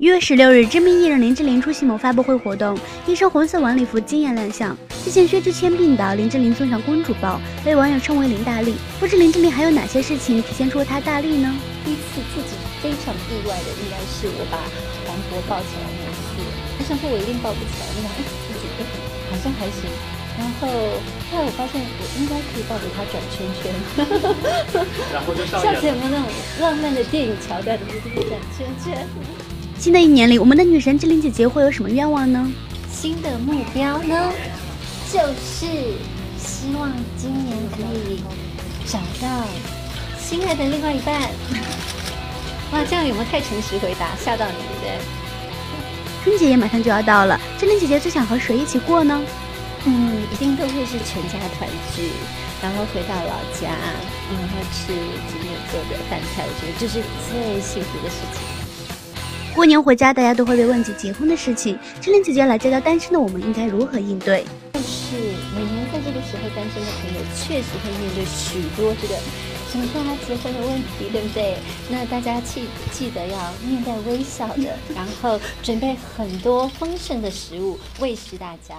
一月十六日，知名艺人林志玲出席某发布会活动，一身红色晚礼服惊艳亮相。之前薛之谦病倒，林志玲送上公主抱，被网友称为林大力。不知林志玲还有哪些事情体现出她大力呢？第一次自己非常意外的，应该是我把黄渤抱起来那一次。我想说我一定抱不起来，我想哎自己哎好像还行。然后后来我发现我应该可以抱着他转圈圈。然后就上 下次有没有那种浪漫的电影桥段，就是转圈圈？新的一年里，我们的女神志玲姐姐会有什么愿望呢？新的目标呢，就是希望今年可以找到心爱的另外一半。哇，这样有没有太诚实回答，吓到你，对不对？春节也马上就要到了，志玲姐姐最想和谁一起过呢？嗯，一定都会是全家团聚，然后回到老家，然后吃今天做的饭菜，我觉得这是最幸福的事情。过年回家，大家都会被问及结婚的事情。志玲姐姐来教教单身的我们应该如何应对。但是每年在这个时候，单身的朋友确实会面对许多这个什么时候结婚的问题，对不对？那大家记记得要面带微笑的，然后准备很多丰盛的食物喂食大家。